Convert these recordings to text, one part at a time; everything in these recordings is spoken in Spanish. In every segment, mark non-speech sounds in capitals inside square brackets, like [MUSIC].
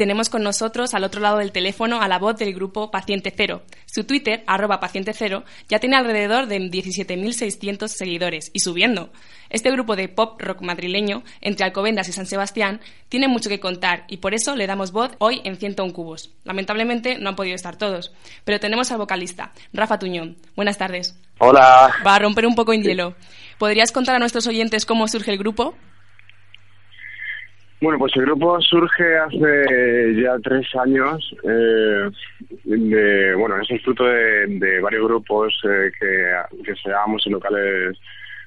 tenemos con nosotros al otro lado del teléfono a la voz del grupo Paciente Cero. Su Twitter, arroba Paciente Cero, ya tiene alrededor de 17.600 seguidores y subiendo. Este grupo de pop rock madrileño, entre Alcobendas y San Sebastián, tiene mucho que contar y por eso le damos voz hoy en 101 Cubos. Lamentablemente no han podido estar todos, pero tenemos al vocalista, Rafa Tuñón. Buenas tardes. Hola. Va a romper un poco en hielo. ¿Podrías contar a nuestros oyentes cómo surge el grupo? Bueno, pues el grupo surge hace ya tres años. Eh, de, bueno, es el fruto de, varios grupos eh, que, que se en locales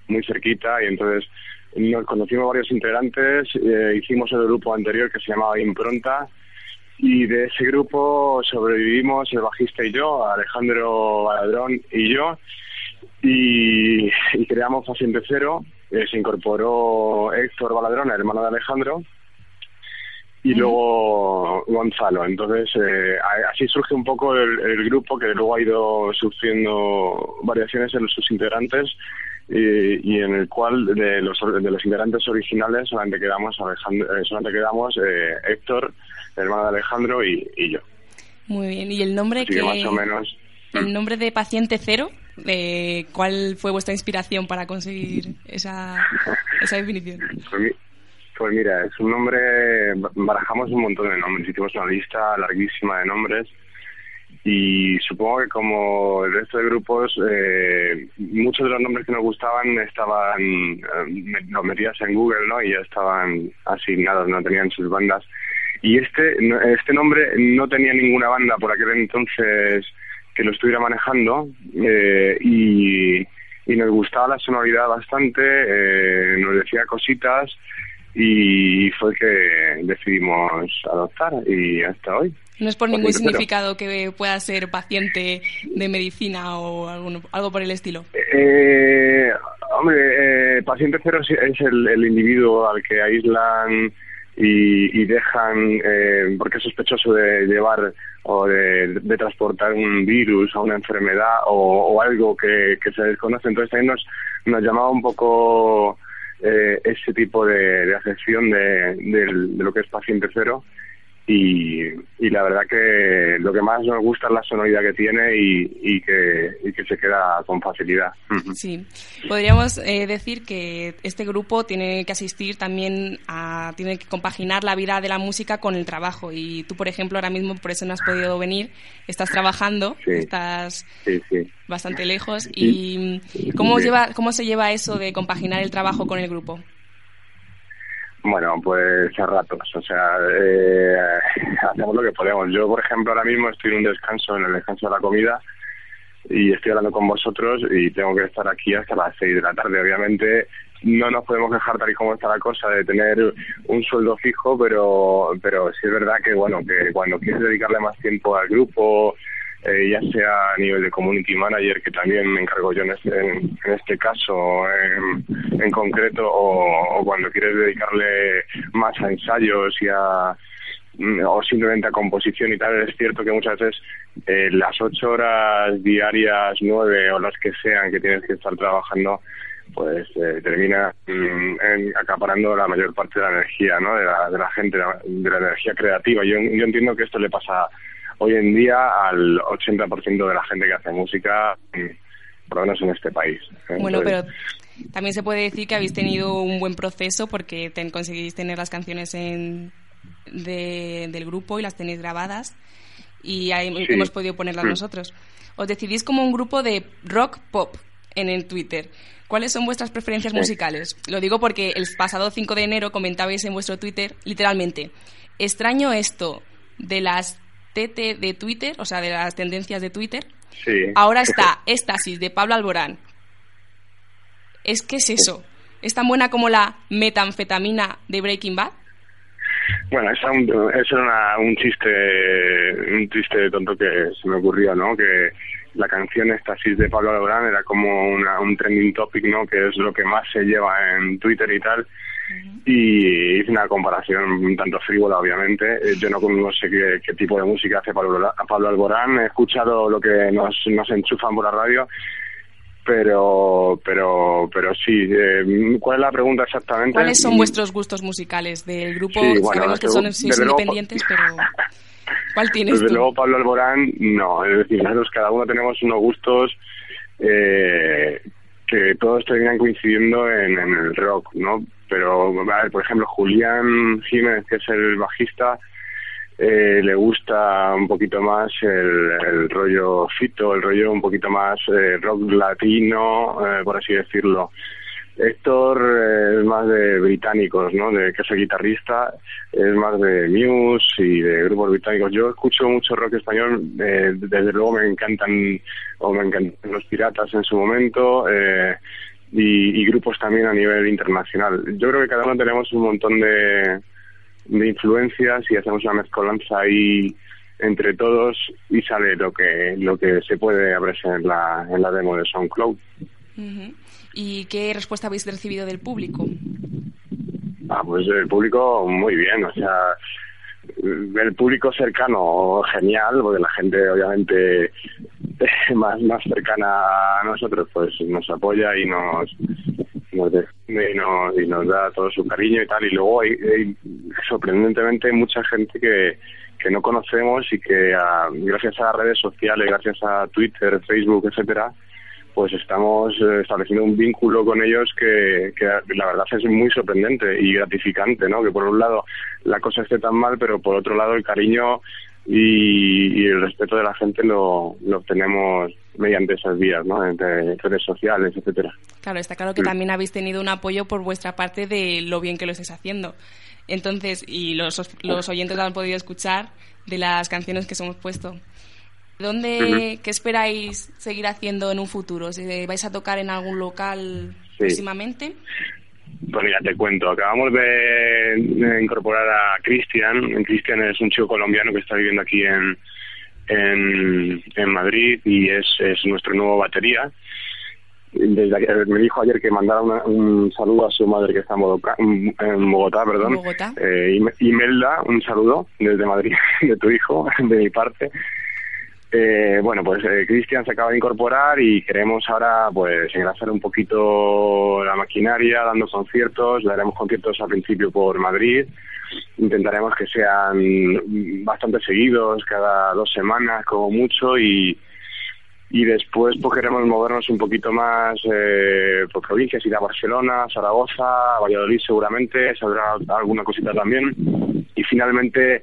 muy cerquita y entonces nos conocimos varios integrantes, eh, hicimos el grupo anterior que se llamaba Impronta y de ese grupo sobrevivimos el bajista y yo, Alejandro Baladrón y yo y, creamos Paciente Cero, se incorporó Héctor Baladrón, hermano de Alejandro y luego Gonzalo. Entonces, eh, así surge un poco el, grupo que luego ha ido sufriendo variaciones en sus integrantes y, en el cual de los, de los integrantes originales solamente quedamos, Alejandro, eh, solamente quedamos eh, Héctor, hermano de Alejandro, y, yo. Muy bien, ¿y el nombre que, más o menos... ¿El nombre de Paciente Cero? ¿Cuál fue vuestra inspiración para conseguir esa, esa definición? Pues mira, es un nombre, barajamos un montón de nombres, hicimos una lista larguísima de nombres y supongo que como el resto de grupos, eh, muchos de los nombres que nos gustaban estaban, eh, los metías en Google, ¿no? Y ya estaban asignados, no tenían sus bandas. Y este, este nombre no tenía ninguna banda por aquel entonces que lo estuviera manejando eh, y, y nos gustaba la sonoridad bastante, eh, nos decía cositas y fue que decidimos adoptar y hasta hoy. No es por ningún significado que pueda ser paciente de medicina o algo por el estilo. Eh, hombre, eh, paciente cero es el, individuo al que aíslan y, dejan, eh, porque es sospechoso de llevar o de, transportar un virus o una enfermedad o, algo que, se desconoce. Entonces ahí nos, nos llamaba un poco eh, ese tipo de, de afección de, de, lo que es paciente cero y, y, la verdad que lo que más nos gusta es la sonoridad que tiene y, y, que, y que se queda con facilidad. Sí, podríamos eh, decir que este grupo tiene que asistir también a, tiene que compaginar la vida de la música con el trabajo. Y tú, por ejemplo, ahora mismo por eso no has podido venir, estás trabajando, estás bastante lejos. Y ¿cómo, lleva, ¿cómo se lleva eso de compaginar el trabajo con el grupo? Bueno, pues a ratos, o sea, eh, [LAUGHS] hacemos lo que podemos. Yo, por ejemplo, ahora mismo estoy en un descanso, en el descanso de la comida, y estoy hablando con vosotros y tengo que estar aquí hasta las seis de la tarde. Obviamente no nos podemos dejar tal y como está la cosa de tener un sueldo fijo, pero, pero sí es verdad que, bueno, que cuando quieres dedicarle más tiempo al grupo, eh, ya sea a nivel de community manager, que también me encargo yo en este, en, este caso en, concreto, o, cuando quieres dedicarle más a ensayos y a mm, o simplemente a composición y tal, es cierto que muchas veces eh, las ocho horas diarias, nueve o las que sean que tienes que estar trabajando, pues eh, termina mm, acaparando la mayor parte de la energía, ¿no? De la, de la gente, de la, energía creativa. Yo, yo entiendo que esto le pasa hoy en día al 80% de la gente que hace música, mm, por lo menos en este país. ¿eh? Bueno, pero también se puede decir que habéis tenido un buen proceso porque ten, conseguís tener las canciones en, del grupo y las tenéis grabadas y hemos podido ponerlas mm. nosotros. Os decidís como un grupo de rock pop en el Twitter. ¿Cuáles son vuestras preferencias musicales? Lo digo porque el pasado 5 de enero comentabais en vuestro Twitter, literalmente, extraño esto de las TT de Twitter, o sea, de las tendencias de Twitter. Sí. Ahora está Éxtasis de Pablo Alborán. ¿Es que es eso? ¿Es tan buena como la metanfetamina de Breaking Bad? Bueno, eso, era un chiste, un chiste tonto que se me ocurrió, ¿no? Que la canción Éxtasis de Pablo Alborán era como un trending topic, ¿no? Que es lo que más se lleva en Twitter y tal y hice una comparación un tanto frívola, obviamente. Eh, yo no, sé qué, tipo de música hace Pablo, Pablo Alborán, he escuchado lo que nos, nos enchufan por la radio pero pero pero sí eh, cuál es la pregunta exactamente cuáles son vuestros gustos musicales del grupo sabemos que son independientes pero [LAUGHS] cuál tienes desde luego Pablo Alborán no. Es decir nosotros cada uno tenemos unos gustos eh, que todos terminan coincidiendo en, en, el rock no pero por ejemplo Julián Jiménez que es el bajista eh, le gusta un poquito más el, rollo fito, el rollo un poquito más eh, rock latino, eh, por así decirlo. Héctor es más de británicos, ¿no? De que soy guitarrista, es más de Muse y de grupos británicos. Yo escucho mucho rock español, desde luego me encantan, o me encantan los piratas en su momento, y, y grupos también a nivel internacional. Yo creo que cada uno tenemos un montón de, de influencias y hacemos una mezcolanza ahí entre todos y sale lo que lo que se puede apreciar en la, en la demo de SoundCloud. ¿Y qué respuesta habéis recibido del público? Ah, pues el público muy bien, o sea, el público cercano genial, porque la gente obviamente [LAUGHS] más más cercana a nosotros pues nos apoya y nos nos y nos, y nos da todo su cariño y tal. Y luego hay, sorprendentemente mucha gente que, que no conocemos y que gracias a redes sociales, gracias a Twitter, Facebook, etcétera, pues estamos eh, estableciendo un vínculo con ellos que, que, la verdad es muy sorprendente y gratificante, ¿no? Que por un lado la cosa esté tan mal, pero por otro lado el cariño y, el respeto de la gente lo, lo obtenemos mediante esas vías, ¿no? Entre redes sociales, etcétera. Claro, está claro que también habéis tenido un apoyo por vuestra parte de lo bien que lo estáis haciendo. Entonces, y los, los oyentes lo han podido escuchar de las canciones que os hemos puesto. ¿Dónde, qué esperáis seguir haciendo en un futuro? ¿Vais a tocar en algún local próximamente? Pues mira, te cuento. Acabamos de, incorporar a Cristian. Cristian es un chico colombiano que está viviendo aquí en, en, Madrid y es, es nuestro nuevo batería. Desde, me dijo ayer que mandara un saludo a su madre que está en, en Bogotá, perdón. Bogotá. Eh, Imelda, un saludo desde Madrid [LAUGHS] de tu hijo, de mi parte. Eh, bueno, pues eh, Cristian se acaba de incorporar y queremos ahora pues engrasar un poquito la maquinaria, dando conciertos, daremos conciertos al principio por Madrid, intentaremos que sean bastante seguidos, cada dos semanas como mucho y, y después pues queremos movernos un poquito más eh, por provincias, ir a Barcelona, Zaragoza, Valladolid seguramente, saldrá alguna cosita también. Y finalmente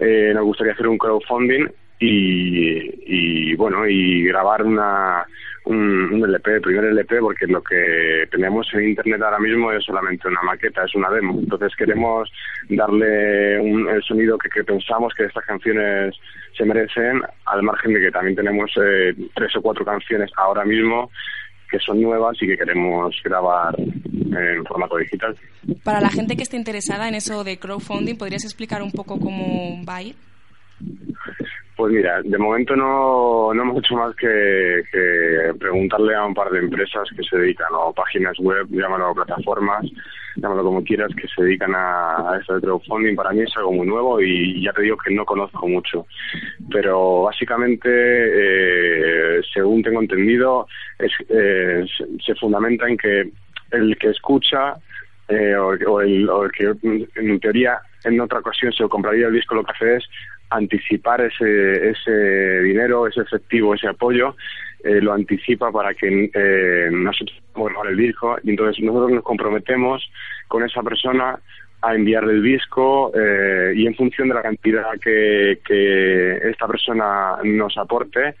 eh, nos gustaría hacer un crowdfunding y, bueno, y grabar una, un, LP, el primer LP, porque lo que tenemos en Internet ahora mismo es solamente una maqueta, es una demo. Entonces queremos darle un, el sonido que, que pensamos que estas canciones se merecen, al margen de que también tenemos eh, tres o cuatro canciones ahora mismo que son nuevas y que queremos grabar en formato digital. Para la gente que esté interesada en eso de crowdfunding, ¿podrías explicar un poco cómo va a ir? Pues mira, de momento no, no hemos hecho más que, preguntarle a un par de empresas que se dedican, o páginas web, llámalo plataformas, llámalo como quieras, que se dedican a, a esto de crowdfunding. Para mí es algo muy nuevo y ya te digo que no conozco mucho. Pero básicamente, eh, según tengo entendido, es, se fundamenta en que el que escucha eh, o, el, o, el, que en teoría en otra ocasión se compraría el disco lo que hace es anticipar ese, ese dinero, ese efectivo, ese apoyo, eh, lo anticipa para que eh, nosotros podamos el disco y entonces nosotros nos comprometemos con esa persona a enviarle el disco eh, y en función de la cantidad que, que esta persona nos aporte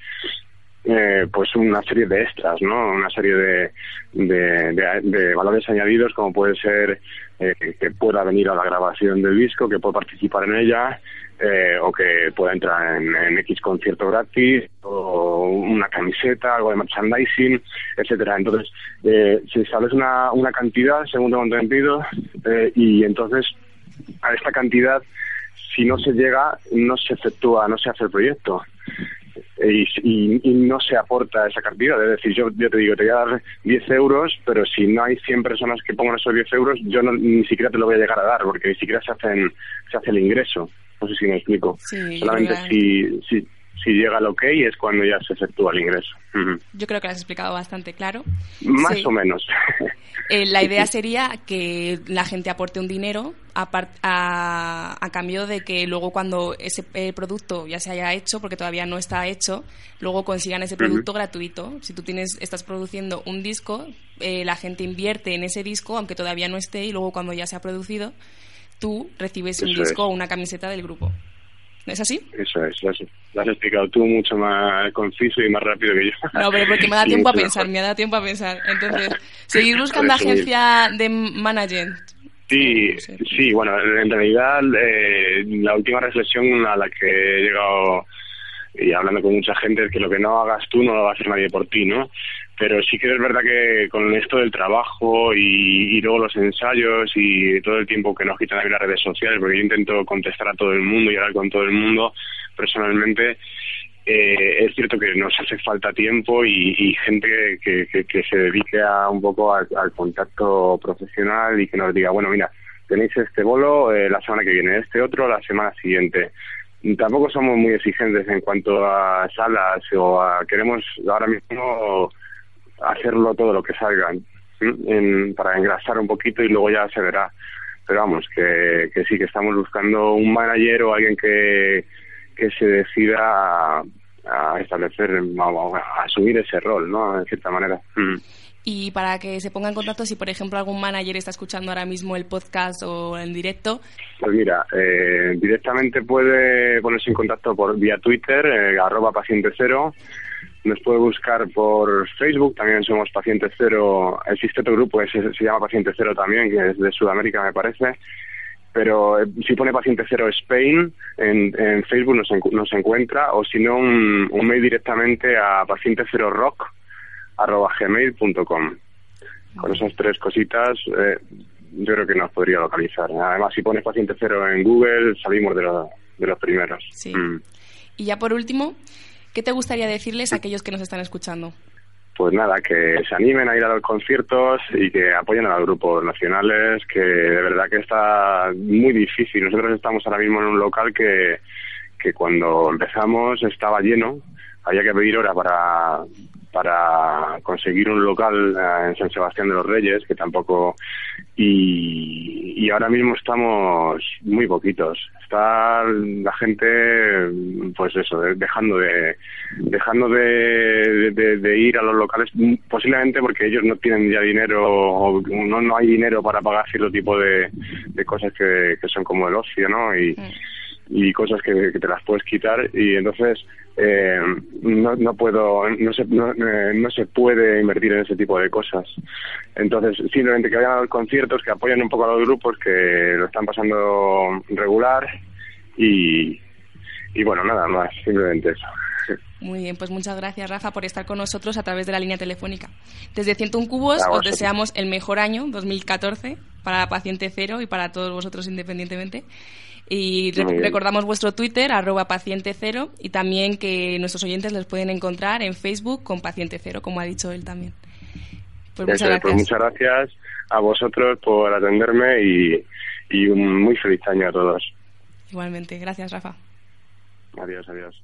eh, pues una serie de extras, ¿no? Una serie de, de, de, valores añadidos como puede ser eh, que pueda venir a la grabación del disco, que pueda participar en ella, eh, o que pueda entrar en, X concierto gratis, o una camiseta, algo de merchandising, etcétera. Entonces, eh, se establece una, una cantidad, según tengo entendido, eh, y entonces a esta cantidad, si no se llega, no se efectúa, no se hace el proyecto. Y, y, no se aporta esa cantidad. Es decir, yo, yo te digo, te voy a dar 10 euros, pero si no hay 100 personas que pongan esos 10 euros, yo no, ni siquiera te lo voy a llegar a dar, porque ni siquiera se, hacen, se hace el ingreso. No sé si me explico. Solamente si, si, si llega al OK es cuando ya se efectúa el ingreso. Yo creo que lo has explicado bastante claro. Más o menos. [LAUGHS] Eh, la idea sería que la gente aporte un dinero a, a, cambio de que luego cuando ese producto ya se haya hecho, porque todavía no está hecho, luego consigan ese producto gratuito. Si tú tienes, estás produciendo un disco, eh, la gente invierte en ese disco, aunque todavía no esté, y luego cuando ya se ha producido, tú recibes un disco o una camiseta del grupo. ¿No es así? Eso es, eso. Lo has explicado tú mucho más conciso y más rápido que yo. No, pero porque me da [LAUGHS] tiempo a pensar, me da tiempo a pensar. Entonces, [LAUGHS] seguir buscando agencia de management. Sí, sí, bueno, en realidad eh, la última reflexión a la que he llegado y hablando con mucha gente es que lo que no hagas tú no lo va a hacer nadie por ti, ¿no? Pero sí que es verdad que con esto del trabajo y, luego los ensayos y todo el tiempo que nos quitan a las redes sociales, porque yo intento contestar a todo el mundo y hablar con todo el mundo personalmente, eh, es cierto que nos hace falta tiempo y, gente que, que, se dedique a un poco al, contacto profesional y que nos diga, bueno, mira, tenéis este bolo eh, la semana que viene, este otro la semana siguiente tampoco somos muy exigentes en cuanto a salas o a queremos ahora mismo hacerlo todo lo que salgan para engrasar un poquito y luego ya se verá. Pero vamos que, sí que estamos buscando un manager o alguien que, que se decida a, a establecer a, asumir ese rol no en cierta manera y para que se ponga en contacto si, por ejemplo, algún manager está escuchando ahora mismo el podcast o en directo. Pues mira, eh, directamente puede ponerse en contacto por vía Twitter, eh, arroba paciente cero. Nos puede buscar por Facebook, también somos Paciente Cero. Existe otro grupo que se, llama Paciente Cero también, que es de Sudamérica, me parece pero eh, si pone paciente cero Spain en, en Facebook nos, nos encuentra o si no un, un, mail directamente a paciente cero rock arroba gmail.com. Con esas tres cositas eh, yo creo que nos podría localizar. Además, si pones paciente cero en Google, salimos de, de los primeros. Sí. Mm. Y ya por último, ¿qué te gustaría decirles a aquellos que nos están escuchando? Pues nada, que se animen a ir a los conciertos y que apoyen a los grupos nacionales, que de verdad que está muy difícil. Nosotros estamos ahora mismo en un local que, que cuando empezamos estaba lleno, había que pedir hora para, para conseguir un local eh, en San Sebastián de los Reyes, que tampoco... Y, y ahora mismo estamos muy poquitos. Está la gente, pues eso, dejando de dejando de, de, ir a los locales, posiblemente porque ellos no tienen ya dinero o no, no hay dinero para pagar cierto tipo de, de cosas que, son como el ocio, ¿no? Y, y cosas que, te las puedes quitar y entonces eh, no, no puedo no se, eh, no, se puede invertir en ese tipo de cosas entonces simplemente que vayan a los conciertos que apoyen un poco a los grupos que lo están pasando regular y, y bueno nada más simplemente eso muy bien, pues muchas gracias Rafa por estar con nosotros a través de la línea telefónica. Desde 101 Cubos os deseamos el mejor año 2014 para Paciente Cero y para todos vosotros independientemente. Y recordamos vuestro Twitter, arroba paciente cero, y también que nuestros oyentes les pueden encontrar en Facebook con paciente cero, como ha dicho él también. Pues muchas pues gracias. muchas gracias a vosotros por atenderme y, y un muy feliz año a todos. Igualmente. Gracias, Rafa. Adiós, adiós.